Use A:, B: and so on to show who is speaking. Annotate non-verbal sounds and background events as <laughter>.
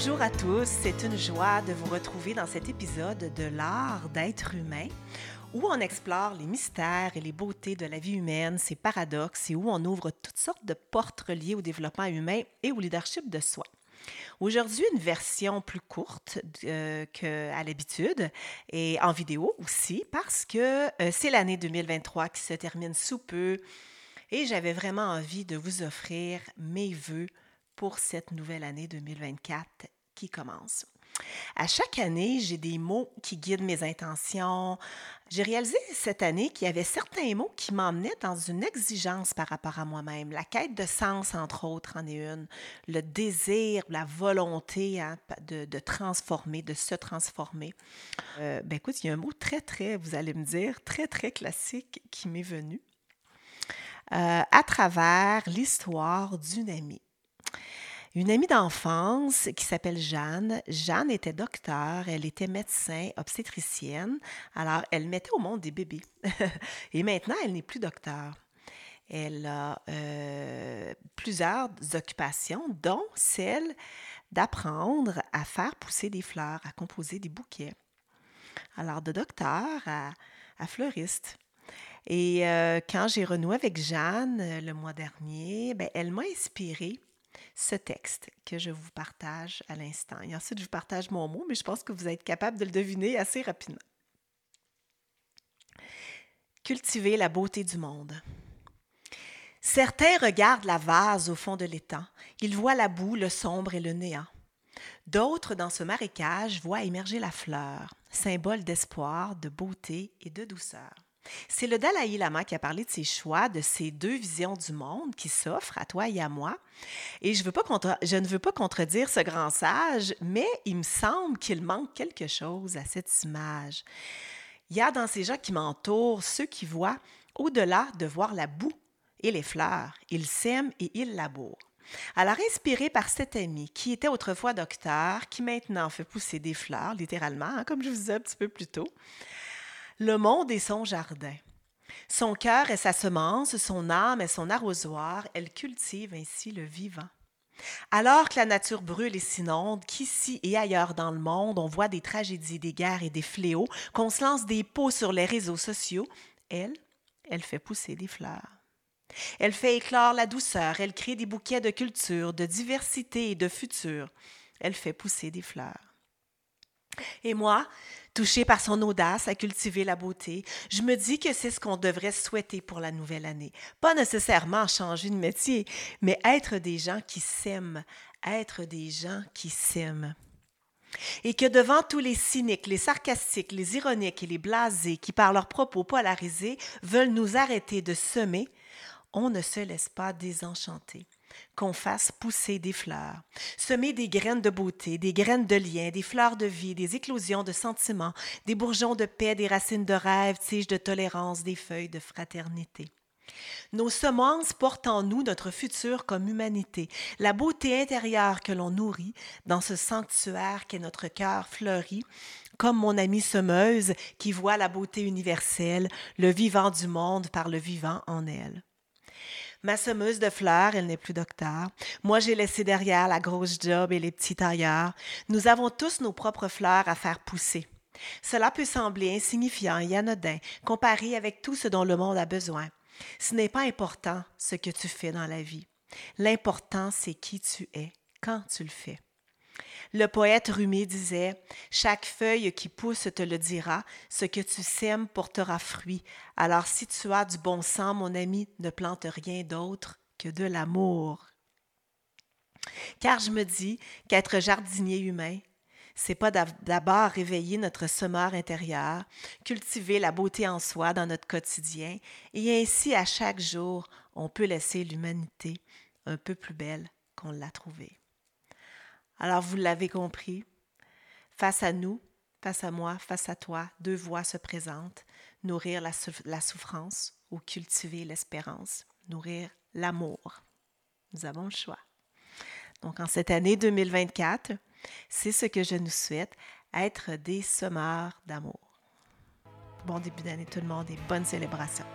A: Bonjour à tous, c'est une joie de vous retrouver dans cet épisode de l'art d'être humain où on explore les mystères et les beautés de la vie humaine, ses paradoxes et où on ouvre toutes sortes de portes reliées au développement humain et au leadership de soi. Aujourd'hui, une version plus courte euh, qu'à l'habitude et en vidéo aussi parce que euh, c'est l'année 2023 qui se termine sous peu et j'avais vraiment envie de vous offrir mes voeux pour cette nouvelle année 2024 qui commence. À chaque année, j'ai des mots qui guident mes intentions. J'ai réalisé cette année qu'il y avait certains mots qui m'emmenaient dans une exigence par rapport à moi-même. La quête de sens, entre autres, en est une. Le désir, la volonté hein, de, transformer, de se transformer. Euh, ben écoute, il y a un mot très, très, vous allez me dire, très, très classique qui m'est venu. Euh, à travers l'histoire d'une amie. Une amie d'enfance qui s'appelle Jeanne. Jeanne était docteur, elle était médecin, obstétricienne. Alors, elle mettait au monde des bébés. <laughs> Et maintenant, elle n'est plus docteur. Elle a euh, plusieurs occupations, dont celle d'apprendre à faire pousser des fleurs, à composer des bouquets. Alors, de docteur à, fleuriste. Et euh, quand j'ai renoué avec Jeanne euh, le mois dernier, ben, elle m'a inspirée ce texte que je vous partage à l'instant. Et ensuite, je vous partage mon mot, mais je pense que vous êtes capable de le deviner assez rapidement. Cultiver la beauté du monde. Certains regardent la vase au fond de l'étang. Ils voient la boue, le sombre et le néant. D'autres, dans ce marécage, voient émerger la fleur, symbole d'espoir, de beauté et de douceur. C'est le Dalai Lama qui a parlé de ses choix, de ces deux visions du monde qui s'offrent à toi et à moi. Et je, ne veux pas contredire ce grand sage, mais il me semble qu'il manque quelque chose à cette image. Il y a dans ces gens qui m'entourent ceux qui voient au-delà de voir la boue et les fleurs. Ils s'aiment et ils labourent. Alors, inspiré par cet ami qui était autrefois docteur, qui maintenant fait pousser des fleurs, littéralement, hein, comme je vous disais un petit peu plus tôt, le monde est son jardin. Son cœur est sa semence, son âme est son arrosoir, elle cultive ainsi le vivant. Alors que la nature brûle et s'inonde, qu'ici et ailleurs dans le monde, on voit des tragédies, des guerres et des fléaux, qu'on se lance des pots sur les réseaux sociaux, elle, elle fait pousser des fleurs. Elle fait éclore la douceur, elle crée des bouquets de culture, de diversité et de futur. Elle fait pousser des fleurs. Et moi, touchée par son audace à cultiver la beauté, je me dis que c'est ce qu'on devrait souhaiter pour la nouvelle année. Pas nécessairement changer de métier, mais être des gens qui s'aiment, être des gens qui s'aiment. Et que devant tous les cyniques, les sarcastiques, les ironiques et les blasés qui, par leurs propos polarisés, veulent nous arrêter de semer, on ne se laisse pas désenchanter qu'on fasse pousser des fleurs, semer des graines de beauté, des graines de lien, des fleurs de vie, des éclosions de sentiments, des bourgeons de paix, des racines de rêve, tiges de tolérance, des feuilles de fraternité. Nos semences portent en nous notre futur comme humanité, la beauté intérieure que l'on nourrit dans ce sanctuaire qu'est notre cœur fleuri, comme mon amie semeuse qui voit la beauté universelle, le vivant du monde par le vivant en elle. Ma semeuse de fleurs, elle n'est plus docteur. Moi, j'ai laissé derrière la grosse job et les petits tailleurs. Nous avons tous nos propres fleurs à faire pousser. Cela peut sembler insignifiant et anodin comparé avec tout ce dont le monde a besoin. Ce n'est pas important ce que tu fais dans la vie. L'important, c'est qui tu es quand tu le fais. Le poète Rumi disait Chaque feuille qui pousse te le dira, ce que tu sèmes portera fruit. Alors si tu as du bon sang, mon ami, ne plante rien d'autre que de l'amour. Car je me dis qu'être jardinier humain, c'est pas d'abord réveiller notre semeur intérieur, cultiver la beauté en soi dans notre quotidien, et ainsi à chaque jour, on peut laisser l'humanité un peu plus belle qu'on l'a trouvée. Alors vous l'avez compris, face à nous, face à moi, face à toi, deux voies se présentent, nourrir la, souffrance ou cultiver l'espérance, nourrir l'amour. Nous avons le choix. Donc en cette année 2024, c'est ce que je nous souhaite, être des semeurs d'amour. Bon début d'année tout le monde et bonne célébration.